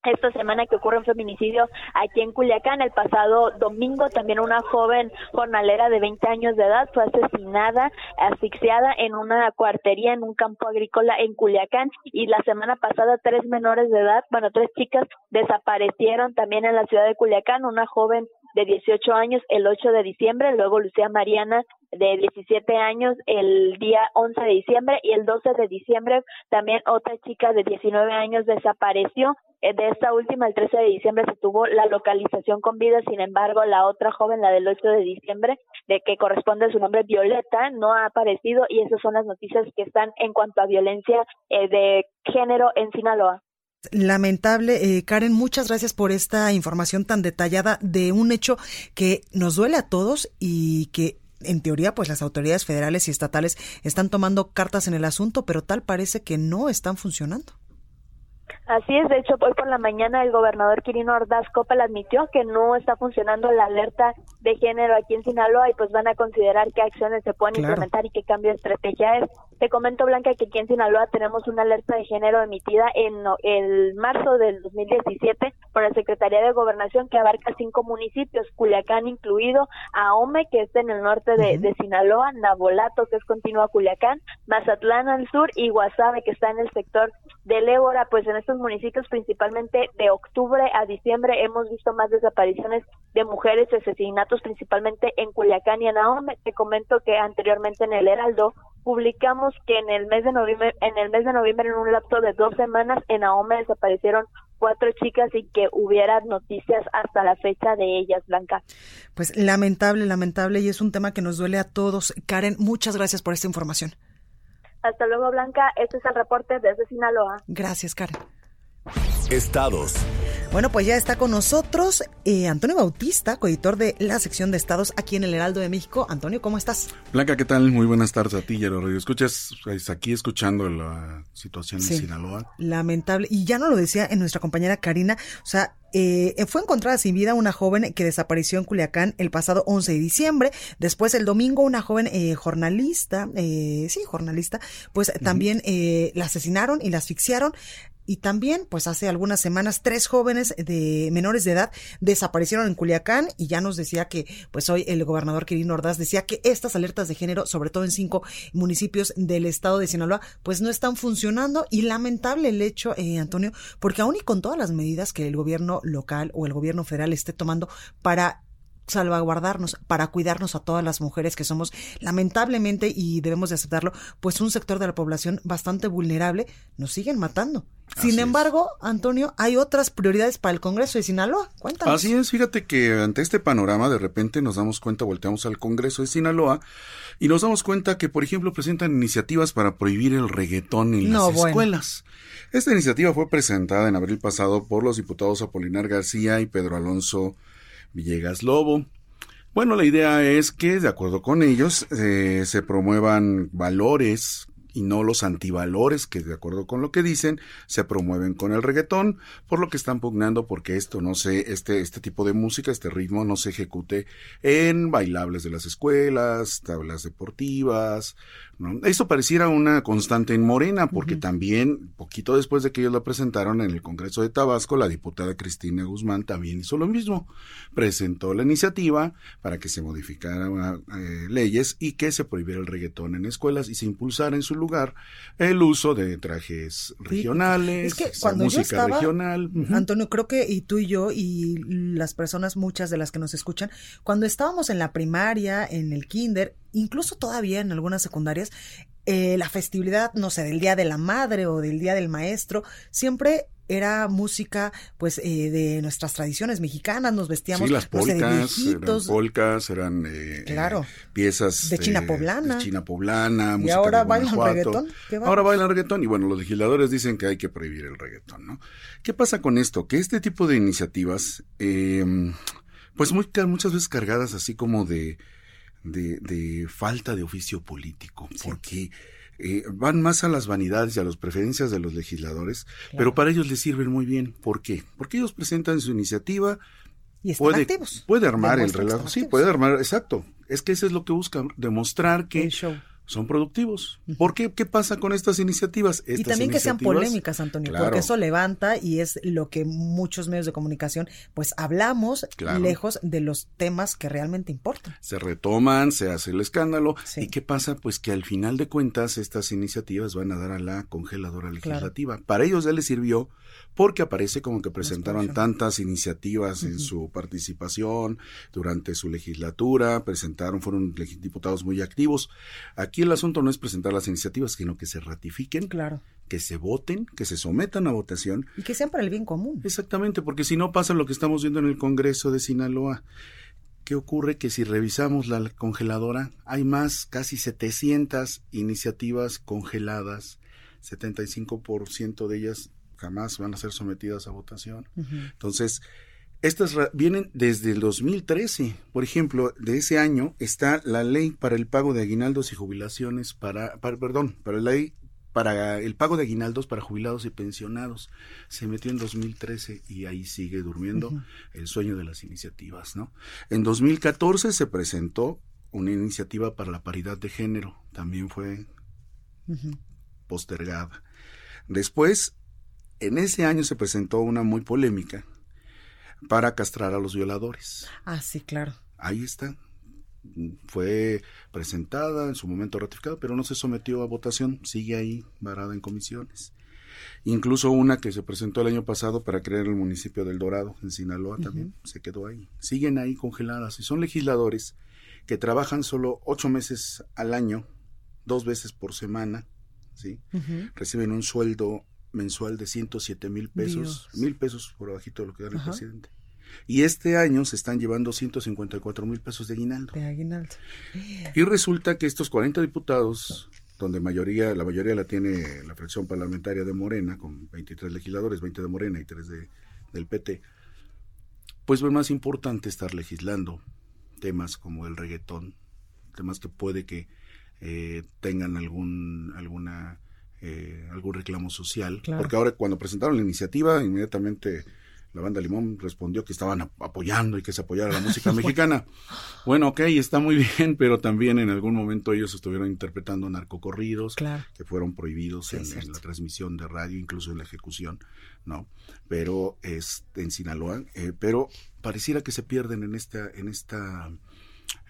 esta semana que ocurre un feminicidio aquí en Culiacán. El pasado domingo también una joven jornalera de 20 años de edad fue asesinada, asfixiada en una cuartería en un campo agrícola en Culiacán y la semana pasada tres menores de edad, bueno, tres chicas desaparecieron también en la ciudad de Culiacán, una joven de 18 años el 8 de diciembre, luego Lucía Mariana de 17 años el día 11 de diciembre y el 12 de diciembre también otra chica de 19 años desapareció. Eh, de esta última, el 13 de diciembre, se tuvo la localización con vida, sin embargo, la otra joven, la del 8 de diciembre, de que corresponde a su nombre Violeta, no ha aparecido y esas son las noticias que están en cuanto a violencia eh, de género en Sinaloa. Lamentable. Eh, Karen, muchas gracias por esta información tan detallada de un hecho que nos duele a todos y que en teoría, pues las autoridades federales y estatales están tomando cartas en el asunto, pero tal parece que no están funcionando. Así es, de hecho, hoy por la mañana el gobernador Quirino Ordaz Coppel admitió que no está funcionando la alerta de género aquí en Sinaloa y pues van a considerar qué acciones se pueden implementar y qué cambio de estrategia es. Te comento, Blanca, que aquí en Sinaloa tenemos una alerta de género emitida en el marzo del 2017 por la Secretaría de Gobernación que abarca cinco municipios, Culiacán incluido, Ahome, que está en el norte de, Sinaloa, Nabolato, que es continuo a Culiacán, Mazatlán al sur y Guasave, que está en el sector del Ébora, pues en estos municipios, principalmente de octubre a diciembre, hemos visto más desapariciones de mujeres y asesinatos, principalmente en Culiacán y en Ahome. Te comento que anteriormente en el Heraldo publicamos que en el mes de noviembre, en el mes de noviembre, en un lapso de dos semanas, en Ahome desaparecieron cuatro chicas y que hubiera noticias hasta la fecha de ellas, Blanca. Pues lamentable, lamentable, y es un tema que nos duele a todos. Karen, muchas gracias por esta información. Hasta luego, Blanca. Este es el reporte desde Sinaloa. Gracias, Karen. Estados. Bueno, pues ya está con nosotros eh, Antonio Bautista, coeditor de la sección de estados aquí en el Heraldo de México. Antonio, ¿cómo estás? Blanca, ¿qué tal? Muy buenas tardes a ti, Yaro Escuchas pues, aquí escuchando la situación de Sinaloa. Lamentable. Y ya no lo decía en nuestra compañera Karina, o sea, eh, fue encontrada sin vida una joven que desapareció en Culiacán el pasado 11 de diciembre. Después, el domingo, una joven eh, jornalista, eh, sí, jornalista, pues también eh, la asesinaron y la asfixiaron. Y también, pues hace algunas semanas, tres jóvenes de menores de edad desaparecieron en Culiacán y ya nos decía que, pues hoy el gobernador Quirino Ordaz decía que estas alertas de género, sobre todo en cinco municipios del estado de Sinaloa, pues no están funcionando y lamentable el hecho, eh, Antonio, porque aún y con todas las medidas que el gobierno local o el gobierno federal esté tomando para salvaguardarnos, para cuidarnos a todas las mujeres que somos lamentablemente y debemos de aceptarlo, pues un sector de la población bastante vulnerable, nos siguen matando. Sin embargo, Antonio, hay otras prioridades para el Congreso de Sinaloa. Cuéntanos. Así es, fíjate que ante este panorama de repente nos damos cuenta, volteamos al Congreso de Sinaloa y nos damos cuenta que, por ejemplo, presentan iniciativas para prohibir el reggaetón en No, las bueno. escuelas. Esta iniciativa fue presentada en abril pasado por los diputados Apolinar García y Pedro Alonso Villegas Lobo. Bueno, la idea es que, de acuerdo con ellos, eh, se promuevan valores y no los antivalores que, de acuerdo con lo que dicen, se promueven con el reggaetón, por lo que están pugnando porque esto no se, este, este tipo de música, este ritmo no se ejecute en bailables de las escuelas, tablas deportivas, ¿no? Esto pareciera una constante en Morena, porque también, poquito después de que ellos la presentaron en el Congreso de Tabasco, la diputada Cristina Guzmán también hizo lo mismo. Presentó la iniciativa para que se modificaran eh, leyes y que se prohibiera el reggaetón en escuelas y se impulsara en su lugar el uso de trajes regionales, Es que cuando yo música estaba, regional. Antonio, creo que y tú y yo y las personas, muchas de las que nos escuchan, cuando estábamos en la primaria, en el kinder, incluso todavía en algunas secundarias, eh, la festividad, no sé, del Día de la Madre o del Día del Maestro, siempre era música, pues, eh, de nuestras tradiciones mexicanas, nos vestíamos, Sí, las no sé, de polcas, eran polcas, eran eh, Claro. piezas De China eh, poblana. de China poblana, Y música ahora de bailan reggaetón. Ahora bailan reggaetón y bueno, los legisladores dicen que hay que prohibir el reggaetón, ¿no? ¿Qué pasa con esto? Que este tipo de iniciativas, eh, pues muy, muchas veces cargadas así como de, de, de falta de oficio político, porque eh, van más a las vanidades y a las preferencias de los legisladores, pero para ellos les sirven muy bien. ¿Por qué? Porque ellos presentan su iniciativa, Y están puede, activos. puede armar el relajo, sí, puede armar, exacto. Es que eso es lo que buscan, demostrar que son productivos. ¿Por qué? ¿Qué pasa con estas iniciativas? Y también que sean polémicas, Antonio, Claro. porque eso levanta y es lo que muchos medios de comunicación, pues hablamos Claro. lejos de los temas que realmente importan. se retoman, se hace el escándalo. ¿Y qué pasa? Pues que al final de cuentas estas iniciativas van a dar a la congeladora legislativa. Para ellos ya les sirvió porque aparece como que presentaron tantas iniciativas en su participación durante su legislatura, presentaron, fueron diputados muy activos. Aquí el asunto no es presentar las iniciativas, sino que se ratifiquen, claro. que se voten, que se sometan a votación Y que sean para el bien común. Exactamente, porque si no pasa lo que estamos viendo en el Congreso de Sinaloa. ¿Qué ocurre? Que si revisamos la congeladora, hay más, casi 700 iniciativas congeladas, 75% de ellas jamás van a ser sometidas a votación. Entonces, estas vienen desde el 2013. Por ejemplo, de ese año está la ley para el pago de aguinaldos y jubilaciones para, para- perdón, para la ley para el pago de aguinaldos para jubilados y pensionados. Se metió en 2013 y ahí sigue durmiendo el sueño de las iniciativas, ¿no? En 2014 se presentó una iniciativa para la paridad de género, también fue postergada. Después, en ese año se presentó una muy polémica para castrar a los violadores. Ah, sí, claro. Ahí está. Fue presentada, en su momento ratificada, pero no se sometió a votación. Sigue ahí, varada en comisiones. Incluso una que se presentó el año pasado para crear el municipio del Dorado, en Sinaloa, también se quedó ahí. Siguen ahí congeladas y son legisladores que trabajan solo ocho meses al año, dos veces por semana, ¿sí? Reciben un sueldo mensual de 107 mil pesos, mil pesos por abajito de lo que gana el Ajá. presidente. Y este año se están llevando 154 mil pesos de aguinaldo. De aguinaldo. Y resulta que estos 40 diputados, donde mayoría, la mayoría la tiene la fracción parlamentaria de Morena, con 23 legisladores, 20 de Morena y 3 de, del PT, pues es más importante estar legislando temas como el reggaetón, temas que puede que eh, tengan algún, alguna, eh, algún reclamo social. Claro. Porque ahora cuando presentaron la iniciativa, inmediatamente la banda Limón respondió que estaban ap- apoyando y que se apoyara la música mexicana. Bueno, ok, está muy bien, pero también en algún momento ellos estuvieron interpretando narcocorridos Claro. que fueron prohibidos Sí, en, la transmisión de radio, incluso en la ejecución, ¿no? Pero es en Sinaloa, eh, pero pareciera que se pierden en esta, en esta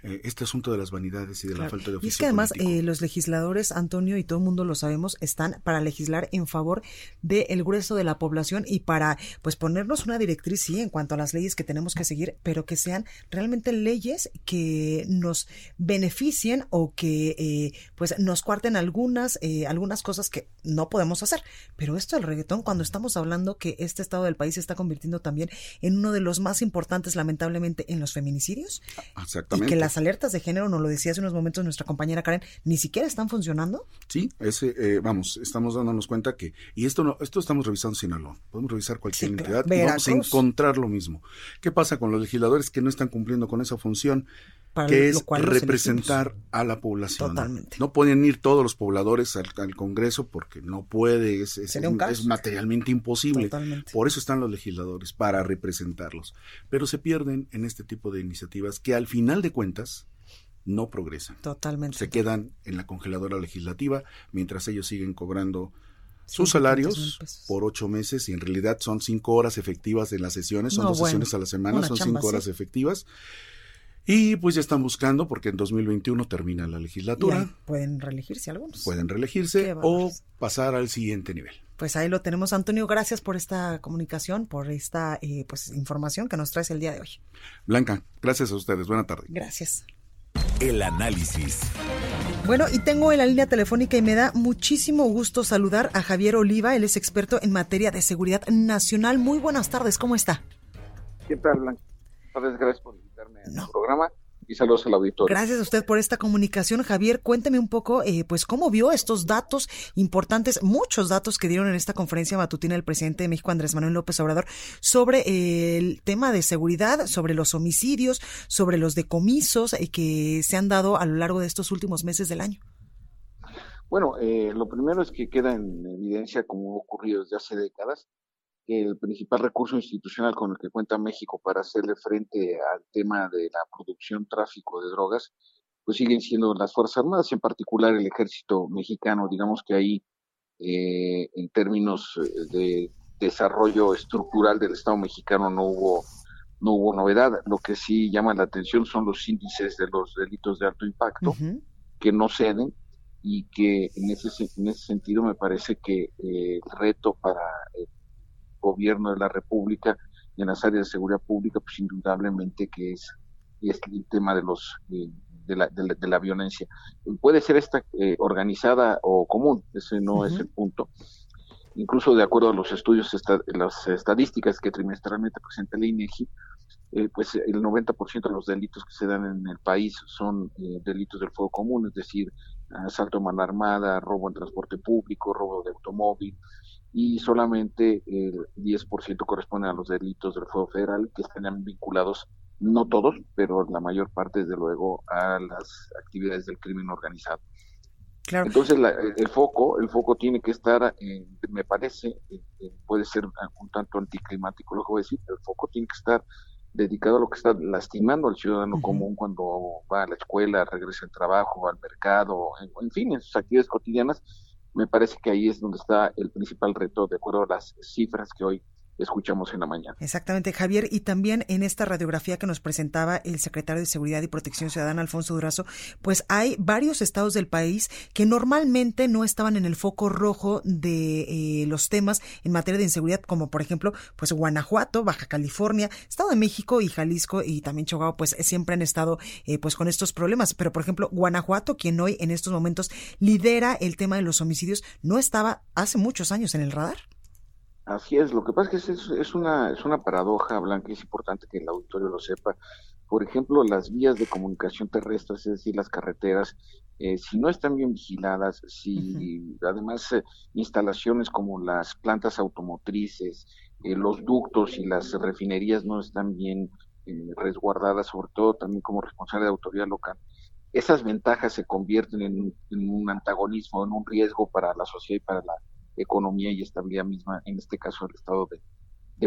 eh, este asunto de las vanidades y de la falta de oficio Y es que además eh, los legisladores, Antonio, y todo el mundo lo sabemos, están para legislar en favor del grueso de la población y para pues ponernos una directriz, sí, en cuanto a las leyes que tenemos que seguir, pero que sean realmente leyes que nos beneficien o que eh, pues nos cuarten algunas, eh, algunas cosas que no podemos hacer. Pero esto del reggaetón, cuando estamos hablando que este estado del país se está convirtiendo también en uno de los más importantes, lamentablemente, en los feminicidios, y Exactamente. que las alertas de género, nos lo decía hace unos momentos nuestra compañera Karen, ni siquiera están funcionando. Sí, ese, eh, vamos, estamos dándonos cuenta que, y esto no, esto estamos revisando Sinaloa, podemos revisar cualquier Sí, claro. entidad y vamos a encontrar lo mismo. ¿Qué pasa con los legisladores que no están cumpliendo con esa función? Para que lo es cual representar a la población. Totalmente. No pueden ir todos los pobladores al, al Congreso porque no puede, es, es- un materialmente imposible. Totalmente. Por eso están los legisladores, para representarlos. Pero se pierden en este tipo de iniciativas que al final de cuentas no progresan. Totalmente. Se quedan en la congeladora legislativa mientras ellos siguen cobrando sus 100, 500 mil salarios por ocho meses y en realidad son cinco horas efectivas en las sesiones, son No, dos bueno, sesiones a la semana, son chamba, cinco horas sí. efectivas. Y pues ya están buscando, porque en 2021 termina la legislatura, ahí pueden reelegirse algunos. pueden reelegirse o pasar al siguiente nivel. Pues ahí lo tenemos, Antonio. Gracias por esta comunicación, por esta eh, pues información que nos traes el día de hoy. Blanca, gracias a ustedes. Buena tarde. Gracias. El análisis. Bueno, y tengo en la línea telefónica y me da muchísimo gusto saludar a Javier Oliva. Él es experto en materia de seguridad nacional. Muy buenas tardes, ¿cómo está? ¿Qué tal, Blanca? Gracias por invitarme al programa y saludos al auditorio. Gracias a usted por esta comunicación, Javier. Cuénteme un poco, eh, pues, cómo vio estos datos importantes, muchos datos que dieron en esta conferencia matutina el presidente de México, Andrés Manuel López Obrador, sobre eh, el tema de seguridad, sobre los homicidios, sobre los decomisos eh, que se han dado a lo largo de estos últimos meses del año. Bueno, eh, lo primero es que queda en evidencia, como ha ocurrido desde hace décadas, el principal recurso institucional con el que cuenta México para hacerle frente al tema de la producción, tráfico de drogas, pues siguen siendo las Fuerzas Armadas, en particular el ejército mexicano. Digamos que ahí, eh, en términos eh, de desarrollo estructural del Estado mexicano, no hubo no hubo novedad. Lo que sí llama la atención son los índices de los delitos de alto impacto que no ceden y que en ese, en ese sentido me parece que eh, el reto para el gobierno de la República en las áreas de seguridad pública, pues indudablemente que es, es el tema de los eh, de, la, de, la, de la violencia. Puede ser esta eh, organizada o común, ese no es el punto. Incluso de acuerdo a los estudios, esta- las estadísticas que trimestralmente presenta el INEGI, eh, pues el 90% de los delitos que se dan en el país son eh, delitos del fuego común, es decir, asalto a mano armada, robo en transporte público, robo de automóvil, y solamente el 10% corresponde a los delitos del fuego federal que están vinculados, no todos, pero la mayor parte, desde luego, a las actividades del crimen organizado. Claro. Entonces, la- el, foco, el foco tiene que estar, eh, me parece, eh, puede ser un tanto anticlimático lo que voy a decir, pero el foco tiene que estar dedicado a lo que está lastimando al ciudadano común cuando va a la escuela, regresa al trabajo, al mercado, en, en fin, en sus actividades cotidianas. Me parece que ahí es donde está el principal reto, de acuerdo a las cifras que hoy escuchamos en la mañana. Exactamente, Javier. Y también en esta radiografía que nos presentaba el secretario de Seguridad y Protección Ciudadana, Alfonso Durazo, pues hay varios estados del país que normalmente no estaban en el foco rojo de eh, los temas en materia de inseguridad, como por ejemplo, pues Guanajuato, Baja California, Estado de México y Jalisco y también Chihuahua, pues siempre han estado eh, pues con estos problemas. Pero por ejemplo, Guanajuato, quien hoy en estos momentos lidera el tema de los homicidios, no estaba hace muchos años en el radar. Así es, lo que pasa es que es, es una, es una paradoja, Blanca, es importante que el auditorio lo sepa. Por ejemplo, las vías de comunicación terrestres, es decir, las carreteras, eh, si no están bien vigiladas, si además eh, instalaciones como las plantas automotrices, eh, los ductos y las refinerías no están bien resguardadas, sobre todo también como responsable de autoridad local, esas ventajas se convierten en, en un antagonismo, en un riesgo para la sociedad y para la economía y estabilidad misma, en este caso el estado de,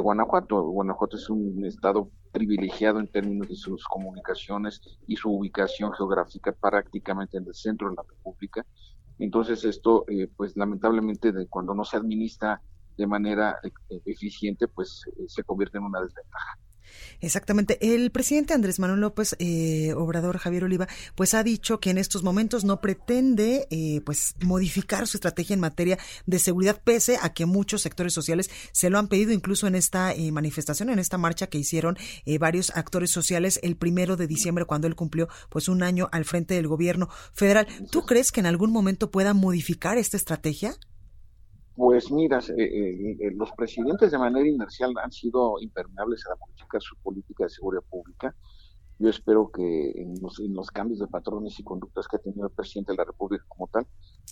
Guanajuato. Guanajuato es un estado privilegiado en términos de sus comunicaciones y su ubicación geográfica prácticamente en el centro de la República. Entonces esto, eh, pues lamentablemente, de cuando no se administra de manera eh, eficiente, pues eh, se convierte en una desventaja. Exactamente. El presidente Andrés Manuel López eh, Obrador Javier Oliva, pues ha dicho que en estos momentos no pretende, eh, pues modificar su estrategia en materia de seguridad, pese a que muchos sectores sociales se lo han pedido, incluso en esta eh, manifestación, en esta marcha que hicieron eh, varios actores sociales el primero de diciembre, cuando él cumplió, pues un año al frente del gobierno federal. ¿Tú crees que en algún momento pueda modificar esta estrategia? Pues mira, eh, eh, los presidentes de manera inercial han sido impermeables a la política, su política de seguridad pública. Yo espero que en los, en los, cambios de patrones y conductas que ha tenido el presidente de la República como tal,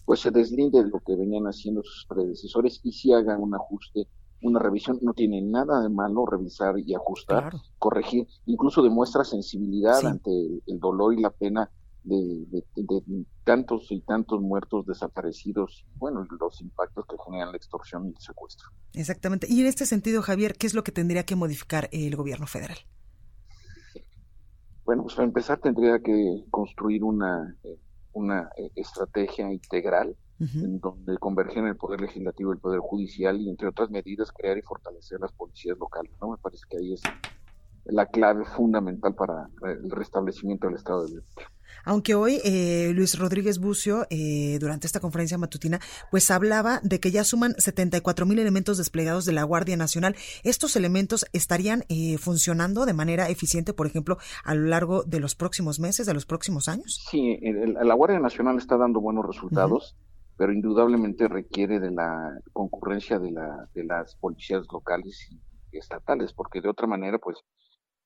pues se deslinde de lo que venían haciendo sus predecesores y si hagan un ajuste, una revisión. No tiene nada de malo revisar y ajustar, claro. corregir, incluso demuestra sensibilidad sí. ante el, el dolor y la pena de, de, de, tantos y tantos muertos desaparecidos, bueno, los impactos que generan la extorsión y el secuestro. Exactamente. Y en este sentido, Javier, ¿qué es lo que tendría que modificar el gobierno federal? Bueno, pues para empezar tendría que construir una, una estrategia integral uh -huh. en donde convergen el poder legislativo y el poder judicial y entre otras medidas crear y fortalecer las policías locales. ¿no? Me parece que ahí es la clave fundamental para el restablecimiento del Estado de Derecho. Aunque hoy eh, Luis Rodríguez Bucio, eh, durante esta conferencia matutina, pues hablaba de que ya suman 74 mil elementos desplegados de la Guardia Nacional. ¿Estos elementos estarían eh, funcionando de manera eficiente, por ejemplo, a lo largo de los próximos meses, de los próximos años? Sí, el, la Guardia Nacional está dando buenos resultados. Uh -huh pero indudablemente requiere de la concurrencia de, la, de las policías locales y estatales, porque de otra manera, pues,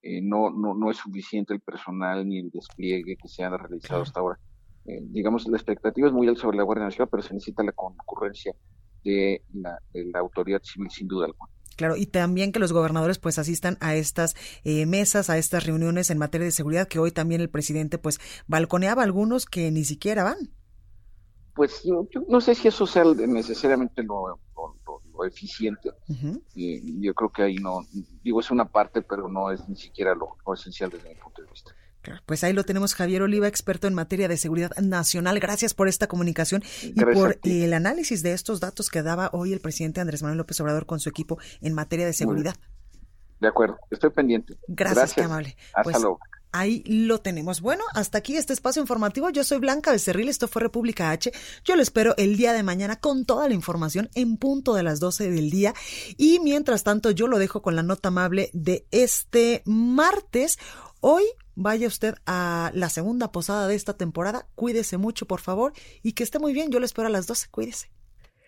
eh, no, no, no es suficiente el personal ni el despliegue que se ha realizado hasta ahora. Eh, digamos, la expectativa es muy alta sobre la Guardia Nacional, pero se necesita la concurrencia de la, de la autoridad civil sin duda alguna. Claro, y también que los gobernadores pues asistan a estas eh, mesas, a estas reuniones en materia de seguridad, que hoy también el presidente pues balconeaba a algunos que ni siquiera van pues yo, yo, no sé si eso sea necesariamente lo, lo eficiente. Uh -huh. y yo creo que ahí no, digo, es una parte, pero no es ni siquiera lo, esencial desde mi punto de vista. Pues ahí lo tenemos, Javier Oliva, experto en materia de seguridad nacional. Gracias por esta comunicación Gracias y por el análisis de estos datos que daba hoy el presidente Andrés Manuel López Obrador con su equipo en materia de seguridad. De acuerdo, estoy pendiente. Gracias, Gracias. qué amable. Hasta pues, luego. Ahí lo tenemos. Bueno, hasta aquí este espacio informativo. Yo soy Blanca Becerril, esto fue República H. Yo lo espero el día de mañana con toda la información en punto de las 12 del día. Y mientras tanto, yo lo dejo con la nota amable de este martes. Hoy vaya usted a la segunda posada de esta temporada. Cuídese mucho, por favor, y que esté muy bien. Yo lo espero a las 12. Cuídese.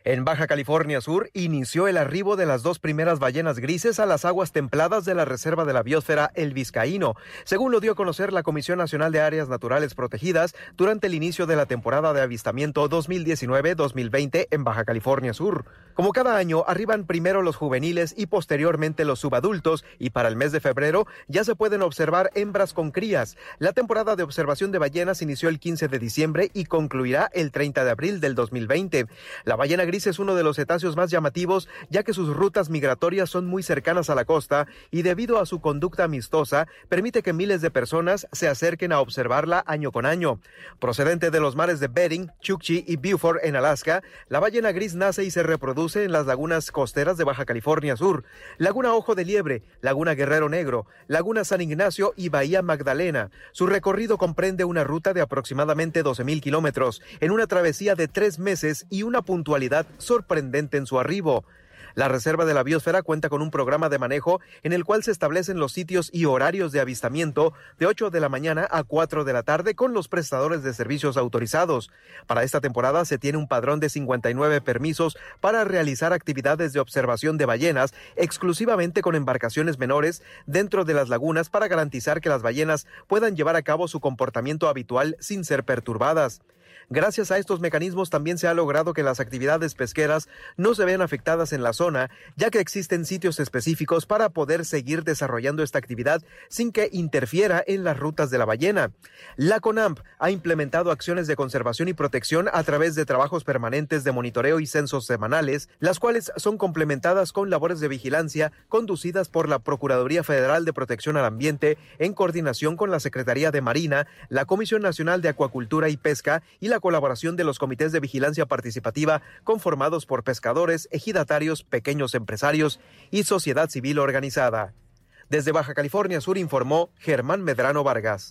En Baja California Sur inició el arribo de las dos primeras ballenas grises a las aguas templadas de la Reserva de la Biosfera El Vizcaíno, según lo dio a conocer la Comisión Nacional de Áreas Naturales Protegidas durante el inicio de la temporada de avistamiento 2019-2020 en Baja California Sur. Como cada año, arriban primero los juveniles y posteriormente los subadultos y para el mes de febrero ya se pueden observar hembras con crías. La temporada de observación de ballenas inició el 15 de diciembre y concluirá el 30 de abril del 2020. La ballena gris es uno de los cetáceos más llamativos, ya que sus rutas migratorias son muy cercanas a la costa y debido a su conducta amistosa, permite que miles de personas se acerquen a observarla año con año. Procedente de los mares de Bering, Chukchi y Beaufort en Alaska, la ballena gris nace y se reproduce en las lagunas costeras de Baja California Sur, Laguna Ojo de Liebre, Laguna Guerrero Negro, Laguna San Ignacio y Bahía Magdalena. Su recorrido comprende una ruta de aproximadamente 12 mil kilómetros, en una travesía de tres meses y una puntualidad sorprendente en su arribo. La Reserva de la Biosfera cuenta con un programa de manejo en el cual se establecen los sitios y horarios de avistamiento de 8 de la mañana a 4 de la tarde con los prestadores de servicios autorizados. Para esta temporada se tiene un padrón de 59 permisos para realizar actividades de observación de ballenas exclusivamente con embarcaciones menores dentro de las lagunas para garantizar que las ballenas puedan llevar a cabo su comportamiento habitual sin ser perturbadas. Gracias a estos mecanismos también se ha logrado que las actividades pesqueras no se vean afectadas en la zona, ya que existen sitios específicos para poder seguir desarrollando esta actividad sin que interfiera en las rutas de la ballena. La CONAMP ha implementado acciones de conservación y protección a través de trabajos permanentes de monitoreo y censos semanales, las cuales son complementadas con labores de vigilancia conducidas por la Procuraduría Federal de Protección al Ambiente en coordinación con la Secretaría de Marina, la Comisión Nacional de Acuacultura y Pesca y la colaboración de los comités de vigilancia participativa conformados por pescadores, ejidatarios, pequeños empresarios y sociedad civil organizada. Desde Baja California Sur informó Germán Medrano Vargas.